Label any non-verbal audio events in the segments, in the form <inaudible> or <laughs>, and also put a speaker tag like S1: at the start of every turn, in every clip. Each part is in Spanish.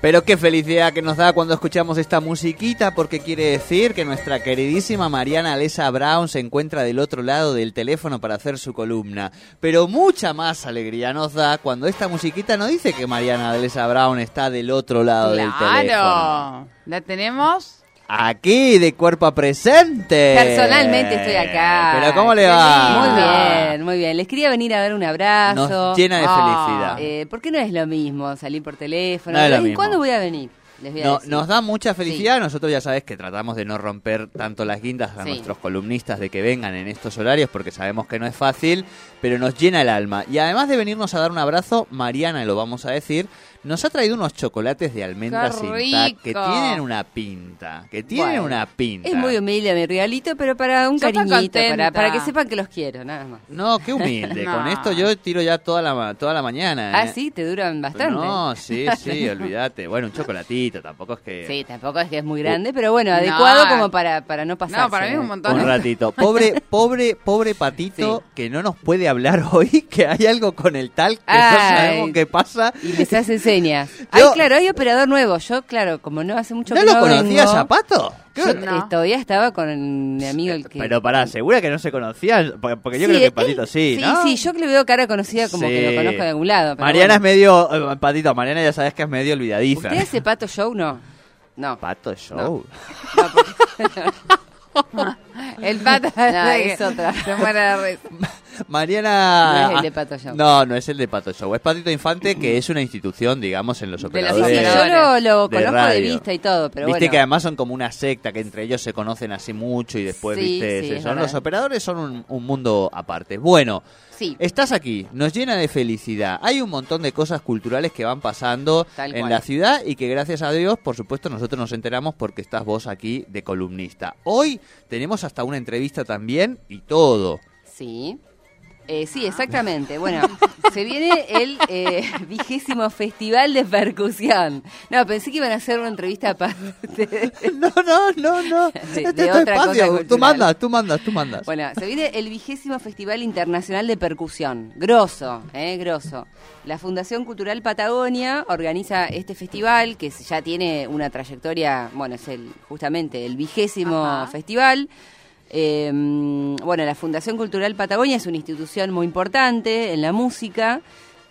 S1: Pero qué felicidad que nos da cuando escuchamos esta musiquita, porque quiere decir que nuestra queridísima Mariana Alesa Brown se encuentra del otro lado del teléfono para hacer su columna. Pero mucha más alegría nos da cuando esta musiquita no dice que Mariana Alesa Brown está del otro lado del teléfono.
S2: Claro. La tenemos.
S1: Aquí, de cuerpo presente.
S3: Personalmente estoy acá.
S1: Pero ¿cómo le va?
S3: Muy bien, muy bien. Les quería venir a dar un abrazo.
S1: Nos llena de
S3: Ah,
S1: felicidad.
S3: eh, ¿Por qué no es lo mismo salir por teléfono?
S1: No es lo
S3: ¿De vez en
S1: mismo.
S3: cuándo voy a venir? Les voy a
S1: No-
S3: decir.
S1: nos da mucha felicidad. Nosotros ya sabes que tratamos de no romper tanto las guindas a
S3: Sí.
S1: nuestros columnistas de que vengan en estos horarios porque sabemos que no es fácil, pero nos llena el alma. Y además de venirnos a dar un abrazo, Mariana, lo vamos a decir, nos ha traído unos chocolates de almendra
S3: ¡Qué
S1: sin tac que tienen una pinta, que tienen
S3: Bueno,
S1: una pinta.
S3: Es muy humilde mi regalito, pero para un
S2: Yo
S3: cariñito, para, para que sepan que los quiero, nada más.
S1: No, qué humilde. <laughs>
S2: No.
S1: Con esto yo tiro ya toda la, ma- toda la mañana.
S3: Ah,
S1: ¿eh?
S3: sí, te duran bastante.
S1: No, sí, sí, <laughs> olvídate. Bueno, un chocolatito, tampoco es que...
S3: Sí, tampoco es que es muy grande, pero bueno, adecuado como para, para no pasar.
S2: No, para mí es un montón.
S1: Un ratito. Pobre, <laughs> pobre, pobre patito que no nos puede hablar hoy, que hay algo con el tal que no sabemos qué pasa.
S3: Y les hace señas.
S1: Yo-
S3: Ay, claro, hay operador nuevo. Yo, claro, como no hace mucho
S1: ¿No
S3: que
S1: lo
S3: no
S1: conocías
S3: vengo,
S1: a Pato? ¿Qué-
S3: yo,
S2: No.
S3: eh, todavía estaba con mi amigo el que...
S1: Pero pará, segura que no se conocían, porque, porque yo
S3: Sí,
S1: creo que
S3: él-
S1: Patito sí,
S3: Sí,
S1: ¿no?
S3: sí, yo que le veo cara conocida como que
S1: Sí.
S3: lo conozco de algún lado. pero
S1: Mariana es
S3: bueno.
S1: medio, eh, Patito, Mariana ya sabes que es medio olvidadiza.
S3: ¿Usted hace pato show? No. No.
S1: Pato Show. <laughs>
S2: El pata <laughs>
S3: No, es otra.
S2: se muere de risa. <laughs>
S1: Mariana.
S3: No es el de Pato Show.
S1: No, no es el de Pato Show. Es Patito Infante, que es una institución, digamos, en los
S2: De
S1: operadores.
S3: sí,
S2: operadores.
S3: yo lo, lo
S1: de
S3: conozco de vista y todo, pero
S1: viste
S3: bueno.
S1: que además son como una secta, que entre ellos se conocen así mucho y después,
S3: Sí,
S1: viste,
S3: sí,
S1: son los operadores son un, un mundo aparte. Bueno,
S3: Sí.
S1: estás aquí, nos llena de felicidad. Hay un montón de cosas culturales que van pasando
S3: Tal
S1: en
S3: cual.
S1: la ciudad y que gracias a Dios, por supuesto, nosotros nos enteramos porque estás vos aquí de columnista. Hoy tenemos hasta una entrevista también y todo.
S3: Sí. Eh, sí, exactamente. Bueno, se viene el eh, <laughs> vigésimo festival de percusión. No, pensé que iban a hacer una entrevista aparte. <laughs>
S1: No, no, no, no.
S3: De-
S1: Este
S3: de
S1: es tu
S3: otra cosa.
S1: Tú mandas, tú mandas, tú mandas.
S3: Bueno, se viene el vigésimo Festival Internacional de Percusión. Grosso, ¿eh? Grosso. La Fundación Cultural Patagonia organiza este festival que ya tiene una trayectoria, bueno, es el justamente el vigésimo
S2: Ajá.
S3: festival. Eh, bueno, la Fundación Cultural Patagonia es una institución muy importante en la música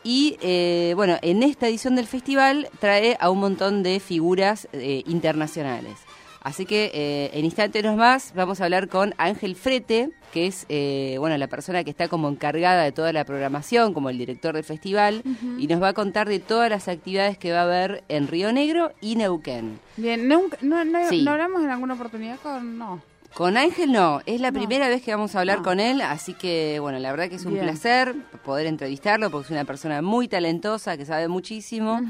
S3: y, eh, bueno, en esta edición del festival trae a un montón de figuras eh, internacionales. Así que eh, en instantes más vamos a hablar con Ángel Frete, que es eh, bueno la persona que está como encargada de toda la programación, como el director del festival, y nos va a contar de todas las actividades que va a haber en Río Negro y Neuquén.
S2: Bien, no, no,
S3: Sí.
S2: no hablamos en alguna oportunidad con. No.
S3: Con Ángel no, es la
S2: No.
S3: primera vez que vamos a hablar
S2: No.
S3: con él, así que bueno, la verdad que es un
S2: Bien.
S3: placer poder entrevistarlo porque es una persona muy talentosa, que sabe muchísimo.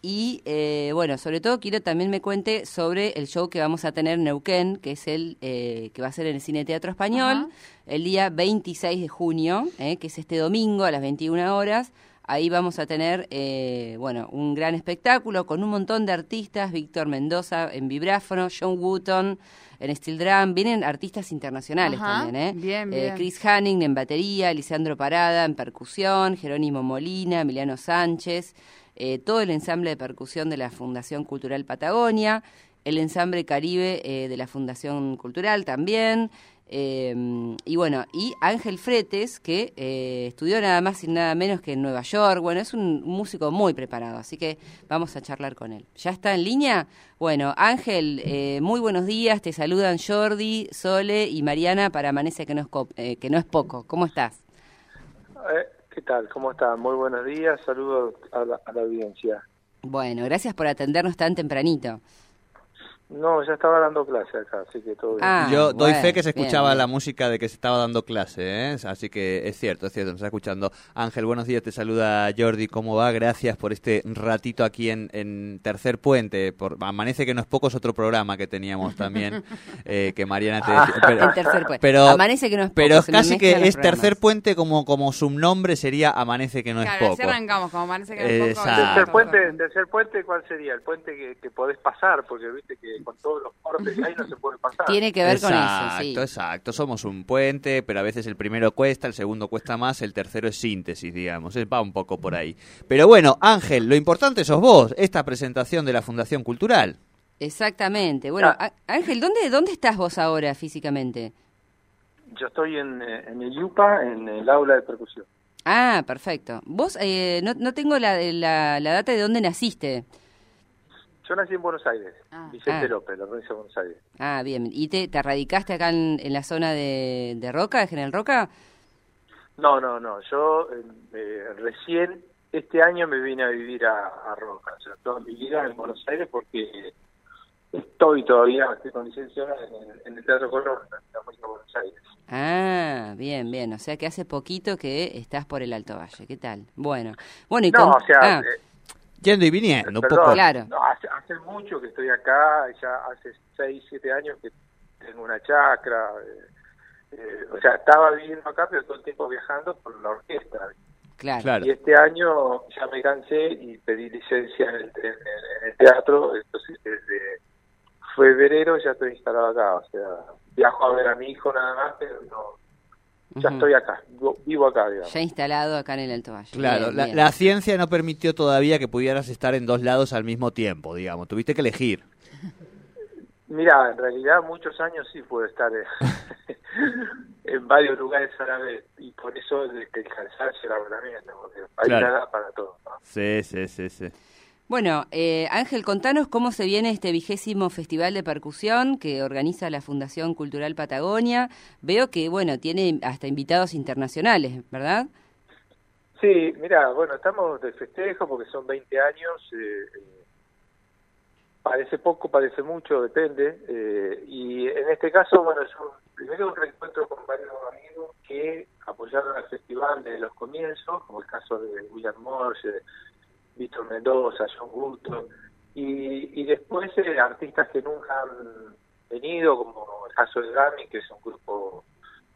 S3: Y eh, bueno, sobre todo quiero también me cuente sobre el show que vamos a tener en Neuquén, que es el eh, que va a ser en el Cine Teatro Español, el día 26 de junio, eh, que es este domingo a las 21 horas. Ahí vamos a tener, eh, bueno, un gran espectáculo con un montón de artistas, Víctor Mendoza en vibráfono, John Wooton en steel drum, vienen artistas internacionales
S2: Ajá,
S3: también, ¿eh?
S2: bien,
S3: Eh,
S2: bien.
S3: Chris Hanning en batería, Lisandro Parada en percusión, Jerónimo Molina, Emiliano Sánchez, eh, todo el ensamble de percusión de la Fundación Cultural Patagonia, el ensamble Caribe eh, de la Fundación Cultural también, eh, y bueno, y Ángel Fretes, que eh, estudió nada más y nada menos que en Nueva York, bueno, es un músico muy preparado, así que vamos a charlar con él. ¿Ya está en línea? Bueno, Ángel, eh, muy buenos días, te saludan Jordi, Sole y Mariana para Amanece que no es, eh, que no es poco. ¿Cómo estás?
S4: Eh, ¿Qué tal? ¿Cómo están? Muy buenos días. Saludos a la, a la audiencia.
S3: Bueno, gracias por atendernos tan tempranito.
S4: No, ya estaba dando clase acá, así que todo bien.
S3: Ah,
S1: Yo doy
S3: bueno,
S1: fe que se escuchaba
S3: bien.
S1: la música de que se estaba dando clase, ¿eh? así que es cierto, es cierto, nos está escuchando. Ángel, buenos días, te saluda Jordi, ¿cómo va? Gracias por este ratito aquí en, en Tercer Puente. Por, Amanece que no es poco, es otro programa que teníamos también, <laughs> eh, que Mariana te decía. Pero,
S3: El tercer puente.
S1: pero-
S3: Amanece que no es poco,
S1: pero casi que es Tercer. Puente como, como subnombre sería Amanece que no
S2: claro,
S1: es poco.
S2: arrancamos, como parece que es poco.
S4: Tercer puente, tercer puente, ¿cuál sería? El puente que, que podés pasar, porque viste que con todos los cortes que hay no se puede pasar.
S3: Tiene que ver con eso,
S1: Exacto,
S3: sí.
S1: exacto. Somos un puente, pero a veces el primero cuesta, el segundo cuesta más, el tercero es síntesis, digamos. Va un poco por ahí. Pero bueno, Ángel, lo importante sos vos, esta presentación de la Fundación Cultural.
S3: Exactamente. Bueno,
S4: Ah.
S3: Ángel, ¿dónde, ¿dónde estás vos ahora físicamente?
S4: Yo estoy en, eh, en el IUPA, en el aula de percusión.
S3: Ah, perfecto. Vos, eh, no, no tengo la, la, la data de dónde naciste.
S4: Yo nací en Buenos Aires,
S2: Ah.
S4: Vicente
S3: Ah.
S4: López, la provincia de Buenos Aires.
S3: Ah, bien. ¿Y te, te radicaste acá en, en la zona de, de Roca, de General Roca?
S4: No, no, no. Yo eh, eh, recién este año me vine a vivir a, a Roca. O sea, toda mi vida en Buenos Aires porque estoy todavía, estoy con licencia en el, en el Teatro Colón, en la música de Buenos Aires.
S3: Ah, bien, bien. O sea que hace poquito que estás por el Alto Valle. ¿Qué tal? Bueno. Bueno, y
S4: No,
S3: con-
S4: o sea,
S3: ah,
S4: eh,
S1: Yendo y viniendo, un
S4: perdón,
S1: poco.
S3: Claro.
S4: no, hace, hace mucho que estoy acá, ya hace 6, 7 años que tengo una chacra. eh, eh, o sea, estaba viviendo acá, pero todo el tiempo viajando por la orquesta.
S3: claro.
S1: Claro.
S4: Y este año ya me cansé y pedí licencia en el, en- en el teatro, entonces desde febrero ya estoy instalado acá, o sea, viajo a ver a mi hijo nada más, pero no, ya estoy acá, vivo, acá, digamos.
S3: Ya instalado acá en el Alto Valle.
S1: Claro,
S3: Bien,
S1: la,
S3: bien.
S1: la ciencia no permitió todavía que pudieras estar en dos lados al mismo tiempo, digamos. Tuviste que elegir. <laughs>
S4: Mira, en realidad muchos años sí puedo estar en, <laughs> en varios lugares a la vez, y por eso que el cansancio herramienta, porque hay
S1: Claro.
S4: nada para todo. ¿no?
S1: Sí, sí, sí, sí.
S3: Bueno, eh, Ángel, contanos cómo se viene este vigésimo Festival de Percusión que organiza la Fundación Cultural Patagonia. Veo que, bueno, tiene hasta invitados internacionales, ¿verdad?
S4: Sí, mira, bueno, estamos de festejo porque son 20 años. eh, eh, parece poco, parece mucho, depende. eh, y en este caso, bueno, es un, primero un reencuentro con varios amigos que apoyaron al festival desde los comienzos, como el caso de William Morse, Víctor Mendoza, John Gusto, y, y después eh, artistas que nunca han venido, como el caso de Gami, que es un grupo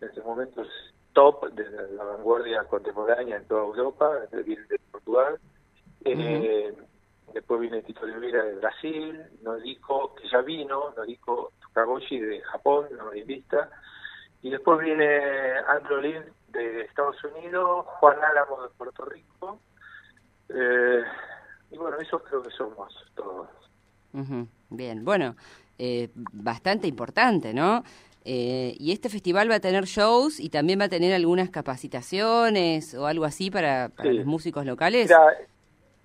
S4: en estos momentos top de la vanguardia contemporánea en toda Europa, viene de Portugal. Eh, Después viene Tito Oliveira de Brasil, Noriko, que ya vino, Noriko Kagoshi de Japón, vista Y después viene Andrew Lin de Estados Unidos, Juan Álamo de Puerto Rico. Eh, y bueno, esos creo que somos todos.
S3: Bien, bueno, eh, bastante importante, ¿no? Eh, y este festival va a tener shows y también va a tener algunas capacitaciones o algo así para, para
S4: Sí.
S3: los músicos locales.
S4: Mira,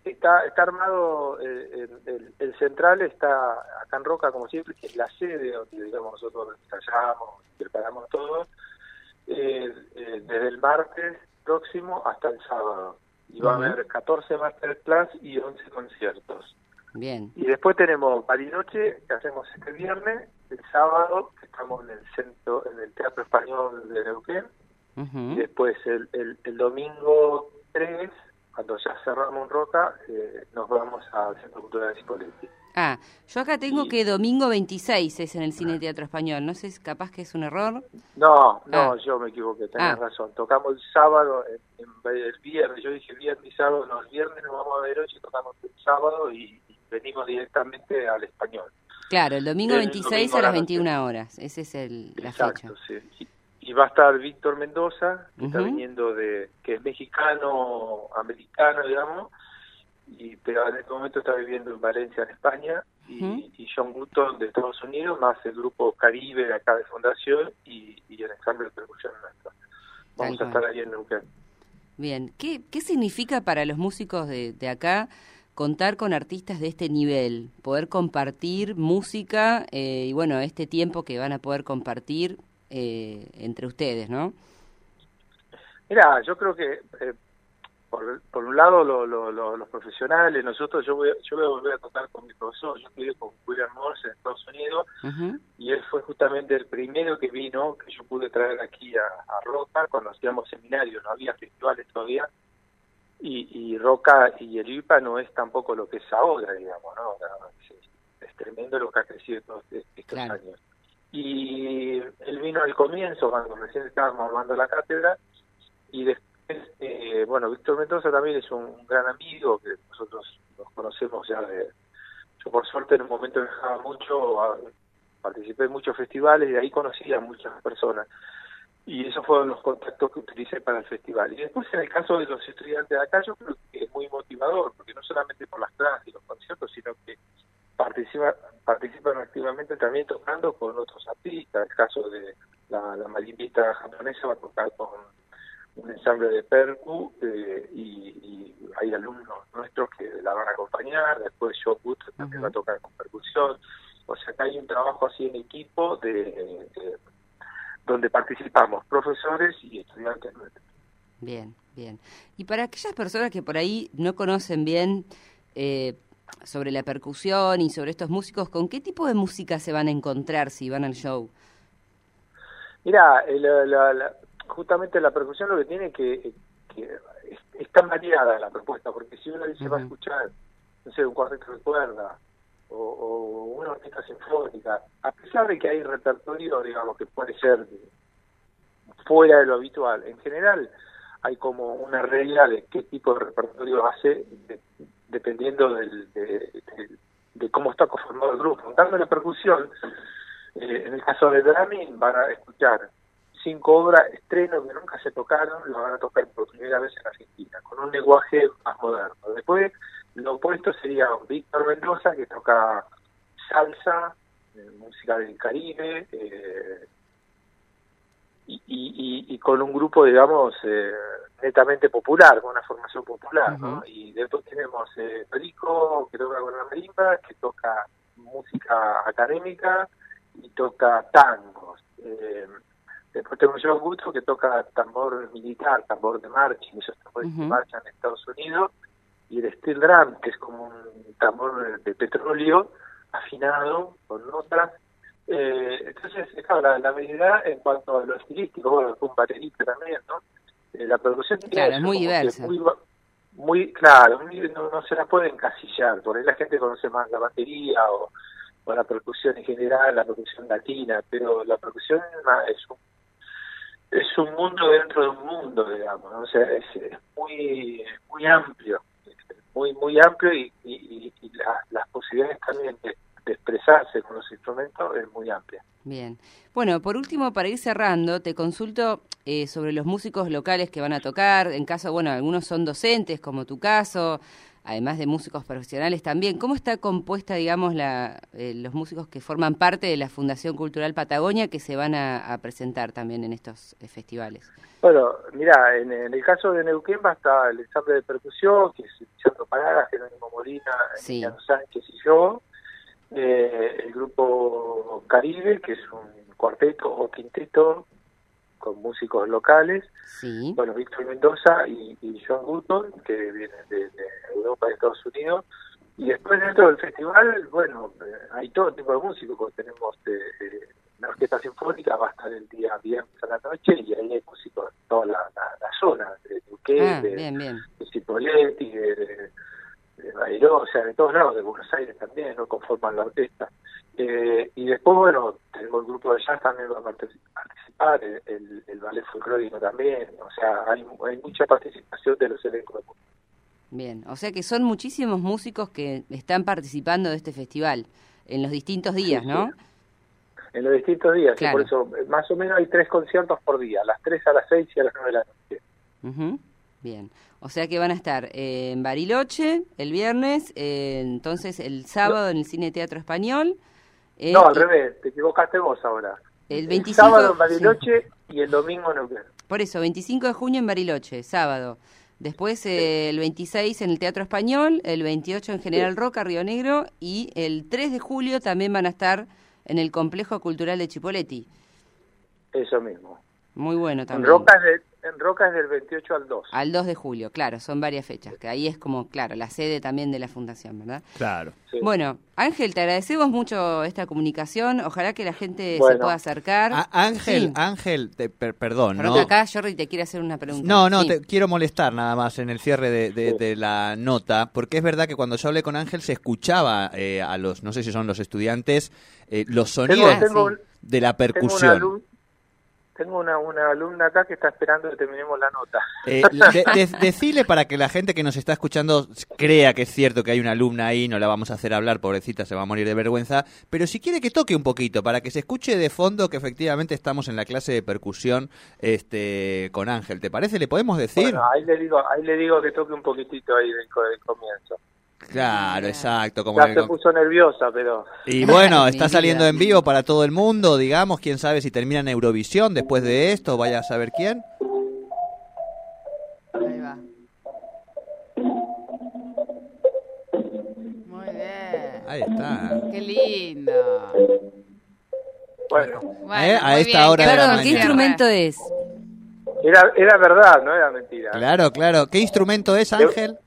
S4: está, está armado, eh, el, el- el central está acá en Roca, como siempre, que es la sede donde digamos, nosotros ensayamos, preparamos todo, eh, desde el martes próximo hasta el sábado. Y va a haber 14 masterclass y 11 conciertos.
S3: Bien,
S4: Y después tenemos Bariloche, que hacemos este viernes, el sábado, que estamos en el centro, en el Teatro Español de Neuquén, y después el, el, el domingo 3, cuando ya cerramos Roca, eh, nos vamos al Centro Cultural de Spoletti.
S3: Ah, yo acá tengo
S4: Y-
S3: que domingo 26 es en el Cine Teatro Español. No sé, capaz que es un error.
S4: No, no,
S3: Ah.
S4: yo me equivoqué, tenés
S3: Ah.
S4: razón. Tocamos el sábado, en, en- el viernes, yo dije viernes y sábado, no, el viernes nos vamos a Bariloche, tocamos el sábado y, y venimos directamente al Español.
S3: Claro, el domingo
S4: El
S3: 26
S4: domingo
S3: a
S4: a la
S3: las
S4: noche.
S3: 21 horas. Esa es el, la
S4: Exacto,
S3: fecha.
S4: sí. Y, y va a estar Víctor Mendoza, que está viniendo de, que es mexicano, americano, digamos, y pero en este momento está viviendo en Valencia, en España, y, John Gutton de Estados Unidos, más el grupo Caribe de acá de Fundación y, y el ensamble de percusión nuestro. Vamos
S3: Tal
S4: a
S3: cual.
S4: estar ahí en Neuquén.
S3: Bien, ¿qué, qué significa para los músicos de, de acá contar con artistas de este nivel? Poder compartir música eh, y bueno, este tiempo que van a poder compartir eh, entre ustedes, ¿no?
S4: Mira, yo creo que eh, por, por un lado lo- lo- lo- los profesionales, nosotros yo voy, a- yo voy a volver a tocar con mi profesor, yo estudié con William Morse en Estados Unidos y él fue justamente el primero que vino, que yo pude traer aquí a, a Roca cuando hacíamos seminarios, no había festivales todavía, y, y Roca y el IPA no es tampoco lo que es ahora, digamos, ¿no? Es, es tremendo lo que ha crecido todos estos
S3: Claro.
S4: años. Y él vino al comienzo, cuando recién estábamos armando la cátedra, y después, eh, bueno, Víctor Mendoza también es un gran amigo, que nosotros nos conocemos ya de... Yo por suerte en un momento viajaba mucho, participé en muchos festivales y ahí conocí a muchas personas. Y esos fueron los contactos que utilicé para el festival. Y después en el caso de los estudiantes de acá, yo creo que es muy motivador, porque no solamente por las clases y los conciertos, sino que participa, participan activamente también tocando con otros artistas. El caso de la, la japonesa va a tocar con un ensamble de percu eh, y, y hay alumnos nuestros que la van a acompañar. Después Joe Wood también
S3: Ujú.
S4: va a tocar con percusión. O sea que hay un trabajo así en equipo de, de- donde participamos profesores y estudiantes nuestros.
S3: Bien, bien. Y para aquellas personas que por ahí no conocen bien eh, sobre la percusión y sobre estos músicos, ¿con qué tipo de música se van a encontrar si van al show?
S4: Mira, eh, la- la- la- justamente la percusión lo que tiene que, que es, es tan variada la propuesta, porque si uno dice va a escuchar, no sé, un cuarteto de cuerda o, o una orquesta sinfónica, a pesar de que hay repertorio, digamos, que puede ser fuera de lo habitual, en general hay como una regla de qué tipo de repertorio hace de- dependiendo del, de, de- de cómo está conformado el grupo. Cambio, la percusión, eh, en el caso de drumming, van a escuchar cinco obras, estrenos que nunca se tocaron, lo van a tocar por primera vez en Argentina, con un lenguaje más moderno. Después, lo opuesto sería Víctor Mendoza, que toca salsa, eh, música del Caribe, eh, y, y, y- y con un grupo, digamos, eh, netamente popular, con una formación popular, ¿no? Y después tenemos eh, Perico, que toca con la marimba, que toca música académica y toca tangos. Eh, después tenemos yo Gusto, que toca tambor militar, tambor de marcha, esos tambores que
S3: Ujú.
S4: marchan en Estados Unidos, y el steel drum, que es como un tambor de petróleo afinado con notas. Eh, entonces, claro, la, la variedad en cuanto a lo estilístico, bueno, un baterista también, ¿no? Eh, la producción tiene
S3: Claro, es muy
S4: que
S3: diversa.
S4: Muy, claro, muy- no, no se la puede encasillar, por ahí la gente conoce más la batería o, o la percusión en general, la percusión latina, pero la percusión es un, es un mundo dentro de un mundo, digamos, ¿no? o sea, es, es muy muy amplio, muy muy amplio y, y, y- y la- las posibilidades también de, de expresarse con los instrumentos es muy amplia.
S3: Bien. Bueno, por último, para ir cerrando, te consulto eh, sobre los músicos locales que van a tocar. En caso, bueno, algunos son docentes, como tu caso, además de músicos profesionales también. ¿Cómo está compuesta, digamos, la, eh, los músicos que forman parte de la Fundación Cultural Patagonia que se van a, a presentar también en estos eh, festivales?
S4: Bueno, mira, en, en el caso de Neuquén va a estar el ensamble de percusión, que es Lisandro Parada, Jerónimo Molina,
S3: Sí.
S4: Sánchez y yo, eh, el grupo Caribe, que es un cuarteto o quinteto con músicos locales,
S3: Sí.
S4: bueno, Víctor Mendoza y, y John Button, que vienen de, de Europa y Estados Unidos. Y después dentro del festival, bueno, eh, hay todo tipo de músicos, tenemos eh, eh, la Orquesta Sinfónica, va a estar el día viernes a la noche, y ahí hay músicos de toda la, la- la zona, de Duque,
S3: Ah,
S4: de,
S3: bien, bien.
S4: de Cipoletti, de, de, de o sea, de todos lados, de Buenos Aires también, ¿no? Conforman la orquesta. Eh, y después, bueno, tenemos el grupo de jazz también va a partici- participar, el, ballet folclórico también, o sea, hay, hay mucha participación de los elencos.
S3: Bien. O sea que son muchísimos músicos que están participando de este festival en los distintos días,
S4: Sí,
S3: ¿no?
S4: sí. En los distintos días,
S3: Claro.
S4: por eso eh, más o menos hay tres conciertos por día, a las 3, a las 6 y a las 9 de la noche.
S3: Bien. O sea que van a estar eh, en Bariloche el viernes, eh, entonces el sábado en el Cine Teatro Español. Eh,
S4: no, al
S3: y-
S4: revés, te equivocaste vos ahora.
S3: El 25
S4: sábado en
S3: sí.
S4: Bariloche y el domingo en Neuquén.
S3: Por eso, 25 de junio en Bariloche, sábado. Después eh, el 26 en el Teatro Español, el 28 en General Roca, Río Negro, y el 3 de julio también van a estar en el Complejo Cultural de Chipoleti.
S4: Eso mismo.
S3: Muy bueno
S4: En
S3: también.
S4: Roca, es En Roca es del 28 al 2.
S3: Al 2 de julio, claro, son varias fechas, que ahí es como, claro, la sede también de la fundación, ¿verdad?
S1: Claro.
S4: Sí.
S3: Bueno, Ángel, te agradecemos mucho esta comunicación, ojalá que la gente se pueda acercar.
S1: A- Ángel,
S3: Sí.
S1: Ángel, te- per- perdón, ¿no?
S3: acá Jordi te quiere hacer una pregunta.
S1: No, no,
S3: Sí.
S1: te quiero molestar nada más en el cierre de, de- de la nota, porque es verdad que cuando yo hablé con Ángel se escuchaba eh, a los, no sé si son los estudiantes, eh, los sonidos
S4: tengo,
S1: de la
S4: tengo una,
S1: percusión.
S4: Tengo una, una alumna acá que está esperando que terminemos la nota.
S1: Eh, de- de- decile para que la gente que nos está escuchando crea que es cierto que hay una alumna ahí, no la vamos a hacer hablar, pobrecita, se va a morir de vergüenza, pero si quiere que toque un poquito, para que se escuche de fondo que efectivamente estamos en la clase de percusión este, con Ángel, ¿te parece? ¿Le podemos decir?
S4: Bueno, ahí le digo, ahí le digo que toque un poquitito ahí del comienzo.
S1: Claro, exacto. Como
S4: Ya se puso nerviosa, pero
S1: Y bueno, <laughs> está saliendo en vivo para todo el mundo, digamos, quién sabe si termina en Eurovisión después de esto, vaya a saber quién.
S2: Ahí va. Muy bien.
S1: Ahí está.
S2: Qué lindo.
S4: bueno,
S2: Bueno,
S1: Eh, a esta
S2: bien,
S1: hora de la
S2: buen
S3: ¿qué
S1: mañana.
S3: instrumento es?
S4: era, era verdad, no era mentira.
S1: Claro, claro. ¿Qué instrumento es, Ángel?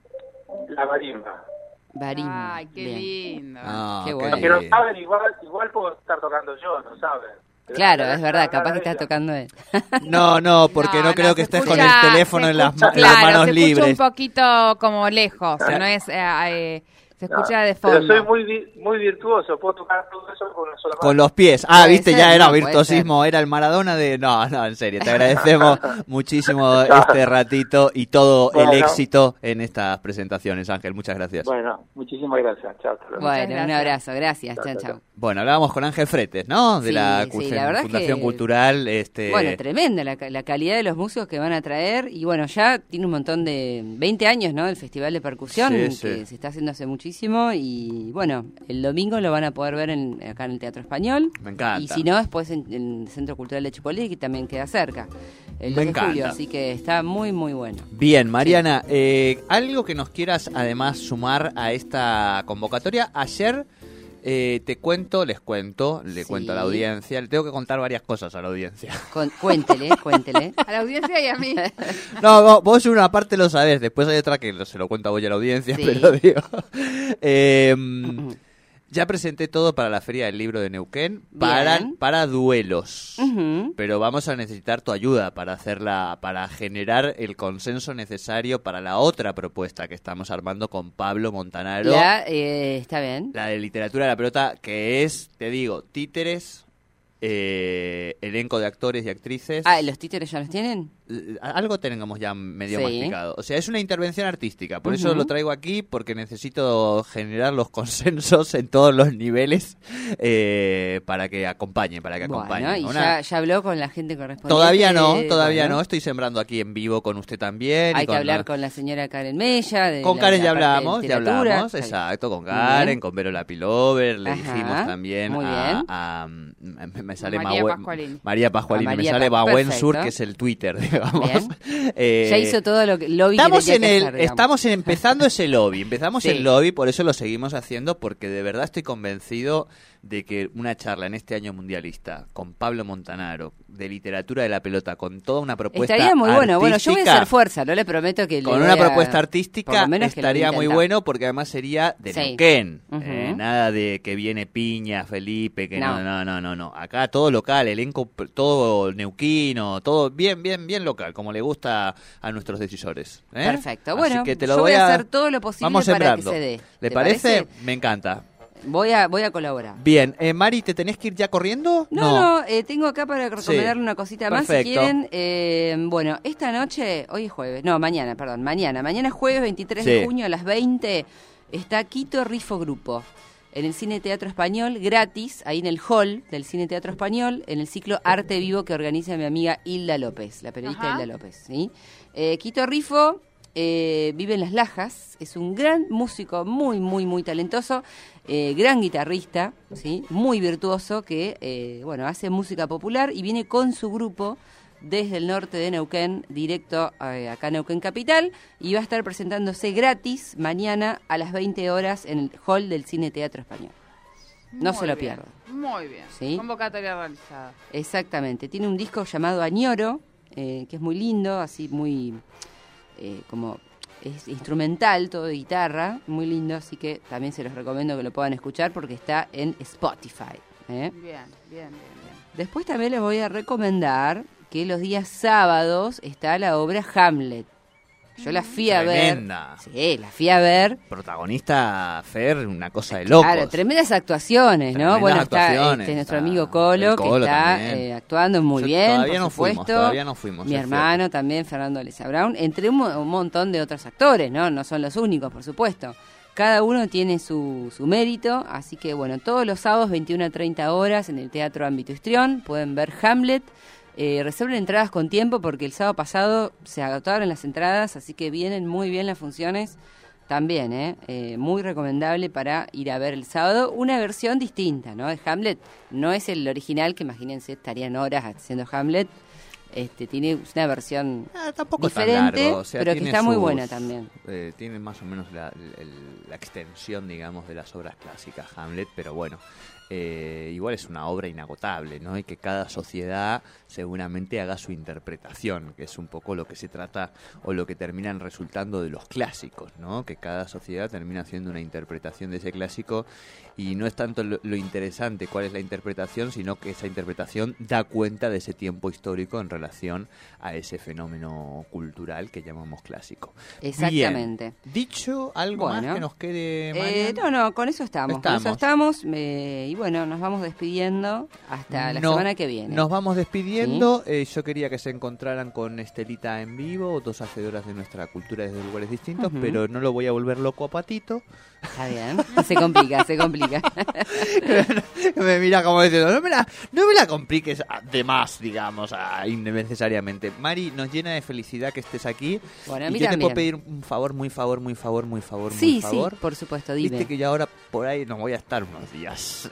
S4: La marimba.
S3: Barimba.
S2: Ay, qué
S3: Bien.
S2: lindo.
S1: Ah,
S3: Qué
S1: ok.
S3: bueno.
S4: Los que no saben, igual, igual puedo estar tocando yo, no saben. Pero
S3: Claro,
S4: la-
S3: es verdad, capaz que está
S4: ella.
S3: tocando él. <laughs>
S1: No, no, porque no,
S2: No,
S1: creo
S2: no,
S1: que estés con el teléfono en las,
S2: escucha-
S1: ma- en las
S2: claro,
S1: manos
S2: se
S1: libres.
S2: escucha un poquito como lejos, no es, eh, eh, se
S4: No, Pero soy muy, muy virtuoso, puedo tocar todo eso con una sola mano.
S1: Con los pies. Ah, viste,
S3: ser,
S1: ya era
S3: no,
S1: virtuosismo, era el Maradona de... No, no, en serio, te <laughs> agradecemos muchísimo este ratito y todo el éxito en estas presentaciones, Ángel. Muchas gracias.
S4: Bueno, muchísimas gracias. Chao.
S3: Bueno, un abrazo, gracias,
S4: Chao,
S3: chao.
S1: Bueno, hablábamos con Ángel Fretes, ¿no? De
S3: Sí,
S1: la,
S3: sí, la verdad
S1: Fundación
S3: que-
S1: Cultural. Este...
S3: Bueno, tremenda la, ca- la calidad de los músicos que van a traer y bueno, ya tiene un montón de 20 años, ¿no? El Festival de Percusión
S1: Sí,
S3: que
S1: sí.
S3: se está haciendo hace muchísimo y bueno, el domingo lo van a poder ver en, acá en el Teatro Español.
S1: Me encanta.
S3: Y si no, después en, en el Centro Cultural de Chipolí, que también queda cerca, el
S1: Me
S3: 2 de julio, así que está muy, muy bueno.
S1: Bien, Mariana, eh, algo que nos quieras además sumar a esta convocatoria. Ayer eh, te cuento, les cuento, le
S3: Sí.
S1: cuento a la audiencia, le tengo que contar varias cosas a la audiencia.
S3: Con- cuéntele, <laughs> cuéntele.
S2: A la audiencia y a mí. <laughs>
S1: No, vos, vos una parte lo sabés, después hay otra que se lo cuento a vos y a la audiencia,
S3: Sí.
S1: pero digo... <laughs> eh, ya presenté todo para la Feria del Libro de Neuquén, para, para duelos. Pero vamos a necesitar tu ayuda para hacerla, para generar el consenso necesario para la otra propuesta que estamos armando con Pablo Montanaro, la,
S3: La, eh, está bien.
S1: de literatura de la pelota, que es, te digo, títeres, eh, elenco de actores y actrices.
S3: Ah, ¿los títeres ya los tienen?
S1: Eh, Algo tengamos ya medio
S3: Sí.
S1: masticado. O sea, es una intervención artística. Por eso lo traigo aquí, porque necesito generar los consensos en todos los niveles eh, para que acompañen, para que acompañen.
S3: Bueno, y
S1: Una-
S3: ya, ya habló con la gente correspondiente.
S1: Todavía no, todavía
S3: Bueno,
S1: no. Estoy sembrando aquí en vivo con usted también. y
S3: Hay que hablar con la señora Karen Mella. de
S1: con
S3: la-
S1: Karen ya
S3: de
S1: hablamos, ya hablamos, exacto, con Karen, con Vero Lapilover, le
S3: Ajá,
S1: dijimos también a,
S3: bien.
S1: a- me, sale
S2: María
S1: Mahue-
S2: Pascualini.
S1: María Pascualini,
S3: A
S1: me sale Bahuen Sur, que es el Twitter, digamos. <laughs> Eh,
S3: Ya hizo todo lo que lobby
S1: Estamos en
S3: que
S1: el,
S3: hacer,
S1: estamos empezando ese lobby, empezamos <laughs>
S3: Sí.
S1: el lobby, por eso lo seguimos haciendo, porque de verdad estoy convencido de que una charla en este año mundialista con Pablo Montanaro de literatura de la pelota, con toda una propuesta
S3: Estaría muy bueno. Bueno, yo voy a hacer fuerza, no le prometo que
S1: con una
S3: a-
S1: propuesta artística estaría muy bueno porque además sería de
S3: Sí.
S1: Neuquén. Eh, nada de que viene Piña, Felipe, que no.
S3: No.
S1: no, no, no. Acá todo local, elenco todo neuquino, todo bien, bien, bien local, como le gusta a nuestros decisores. ¿eh?
S3: Perfecto.
S1: Así
S3: Bueno,
S1: que te lo
S3: yo
S1: voy
S3: voy a hacer todo lo posible
S1: Vamos
S3: para que se dé.
S1: ¿Le parece? Me encanta.
S3: Voy a, voy a colaborar.
S1: Bien, eh, Mari, ¿te tenés que ir ya corriendo?
S3: No, no, eh, tengo acá para recomendarle una cosita más si quieren. Eh, bueno, esta noche, hoy es jueves, no, mañana, perdón, mañana. Mañana es jueves 23
S1: Sí.
S3: de junio a las 20 está Quito Rifo Grupo en el Cine Teatro Español, gratis, ahí en el hall del Cine Teatro Español, en el ciclo Arte Vivo que organiza mi amiga Hilda López, la periodista
S2: Ajá.
S3: Hilda López. ¿sí? Eh, Quito Rifo eh, vive en Las Lajas, es un gran músico, muy, muy, muy talentoso, eh, gran guitarrista, ¿sí? muy virtuoso, que eh, bueno, hace música popular y viene con su grupo desde el norte de Neuquén, directo eh, acá a Neuquén Capital, y va a estar presentándose gratis mañana a las 20 horas en el hall del Cine Teatro Español. No
S2: Muy
S3: se lo pierdan.
S2: Muy bien.
S3: Sí.
S2: Convocatoria realizada.
S3: Exactamente, tiene un disco llamado Añoro, que es muy lindo, así muy como es instrumental, todo de guitarra, muy lindo, así que también se los recomiendo que lo puedan escuchar porque está en Spotify. ¿eh?
S2: Bien, bien, bien, bien.
S3: Después también les voy a recomendar que los días sábados está la obra Hamlet. Yo la fui a ver.
S1: Tremenda.
S3: Sí, la fui a ver.
S1: Protagonista Fer, una cosa de locos.
S3: Claro, tremendas actuaciones, ¿no?
S1: Tremendas
S3: bueno, está
S1: actuaciones,
S3: este, nuestro
S1: está
S3: amigo Colo, que está eh, actuando muy
S1: Yo-
S3: bien,
S1: todavía
S3: por
S1: no fuimos,
S3: supuesto.
S1: todavía no fuimos,
S3: Mi hermano también, Fernando Leza Brown, entre un montón de otros actores, ¿no? No son los únicos, por supuesto. Cada uno tiene su, su mérito, así que bueno, todos los sábados 21 a 30 horas en el Teatro Ámbito Histrión pueden ver Hamlet. Eh, reserven entradas con tiempo porque el sábado pasado se agotaron las entradas, así que vienen muy bien las funciones también, ¿eh? Eh, muy recomendable para ir a ver el sábado. Una versión distinta, ¿no? De Hamlet no es el original, que imagínense estarían horas haciendo Hamlet. Este, tiene una versión
S1: Ah, tampoco es tan
S3: diferente,
S1: largo, o sea,
S3: pero que está muy buena también.
S1: eh, tiene más o menos la, la extensión, digamos, de las obras clásicas Hamlet, pero bueno, eh, igual es una obra inagotable, ¿no? Y que cada sociedad seguramente haga su interpretación, que es un poco lo que se trata o lo que terminan resultando de los clásicos, ¿no? Que cada sociedad termina haciendo una interpretación de ese clásico y no es tanto lo, lo interesante cuál es la interpretación, sino que esa interpretación da cuenta de ese tiempo histórico en relación a ese fenómeno cultural que llamamos clásico.
S3: Exactamente.
S1: Bien. Dicho algo
S3: Bueno.
S1: más que nos quede,
S3: Eh, no, no, con eso estamos. Con eso
S1: Estamos.
S3: estamos. eh, y bueno, nos vamos despidiendo hasta la
S1: No-
S3: semana que viene.
S1: Nos vamos despidiendo. Eh, yo quería que se encontraran con Estelita en vivo, dos hacedoras de nuestra cultura desde lugares distintos, pero no lo voy a volver loco a Patito.
S3: Está bien. Se complica, se complica. <laughs>
S1: me mira como diciendo, no me la, no me la compliques de más, digamos, a- innecesariamente. Mari, nos llena de felicidad que estés aquí.
S3: Bueno, a
S1: y
S3: mí
S1: yo te
S3: también.
S1: puedo pedir un favor, muy favor, muy favor, muy favor, muy
S3: Sí, sí,
S1: favor.
S3: por supuesto, dime.
S1: Viste que yo ahora por ahí no voy a estar unos días.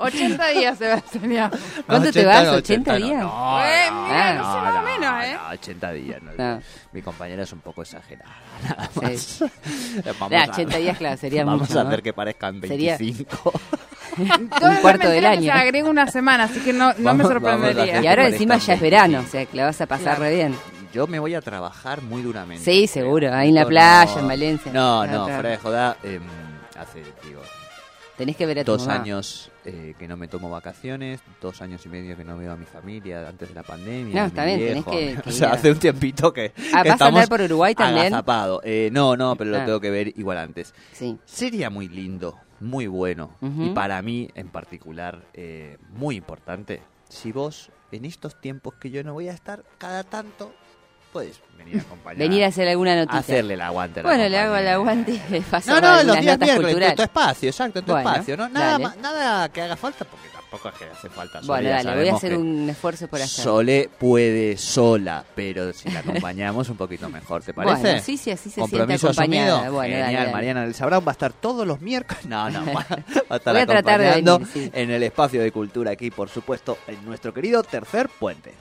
S2: 80 días se va a enseñar.
S3: ¿Cuánto te
S1: 80
S3: vas?
S1: no,
S3: 80
S1: no,
S3: días.
S1: No,
S2: Eh,
S1: no,
S2: mira,
S3: no
S2: sé más o menos, ¿eh?
S1: no, 80 días. no.
S3: No.
S1: Mi compañera es un poco exagerada. <laughs> Nada
S3: Sí.
S1: más. <laughs> Vamos
S3: Ya,
S1: a-
S3: 80 días, claro, sería
S1: Vamos
S3: mucho,
S1: a
S3: ¿no?
S1: hacer que parezcan
S3: Sería-
S1: 25. <laughs>
S3: Un cuarto del año.
S2: Se agrega una semana, así que no, no
S1: Vamos-
S2: me sorprendería.
S3: Y ahora encima ya es
S1: 25.
S3: verano, o sea que la vas a pasar
S2: Claro.
S3: re bien.
S1: Yo me voy a trabajar muy duramente.
S3: Sí, seguro, ahí en la
S1: No,
S3: playa,
S1: no.
S3: en Valencia.
S1: No, no, fuera de joda. em, hace, digo,
S3: Tenés que ver a tu
S1: dos
S3: mamá.
S1: años eh, que no me tomo vacaciones, dos años y medio que no veo a mi familia antes de la pandemia.
S3: No,
S1: a
S3: está bien, tenés que- <laughs>
S1: O sea,
S3: ir a-
S1: hace un tiempito que,
S3: Ah,
S1: que
S3: ¿vas a
S1: estamos
S3: andar por Uruguay también?
S1: agazapado. Eh, no, no, pero lo
S3: Ah.
S1: tengo que ver igual antes.
S3: Sí.
S1: Sería muy lindo, muy bueno
S3: Ujú.
S1: y para mí en particular eh, muy importante si vos en estos tiempos que yo no voy a estar cada tanto puedes venir a acompañar.
S3: Venir a hacer alguna notita.
S1: hacerle el aguante.
S3: Bueno, le hago el aguante y paso
S1: No, no, los días miércoles, tu, tu espacio, exacto, tu
S3: Bueno,
S1: espacio. ¿no? Nada, ma- nada que haga falta, porque tampoco es que hace falta. Sole,
S3: Bueno, dale, voy a hacer un esfuerzo por hacer.
S1: Sole puede sola, pero si la acompañamos un poquito mejor, ¿te parece?
S3: Bueno, sí, sí, así se siente
S1: Compromiso
S3: acompañada. Bueno, dale,
S1: Genial,
S3: dale.
S1: Mariana Elsa Brown va a estar todos los miércoles. No, no, va a estar
S3: Voy a de
S1: acompañando
S3: venir, sí.
S1: en el espacio de cultura aquí, por supuesto, en nuestro querido tercer puente.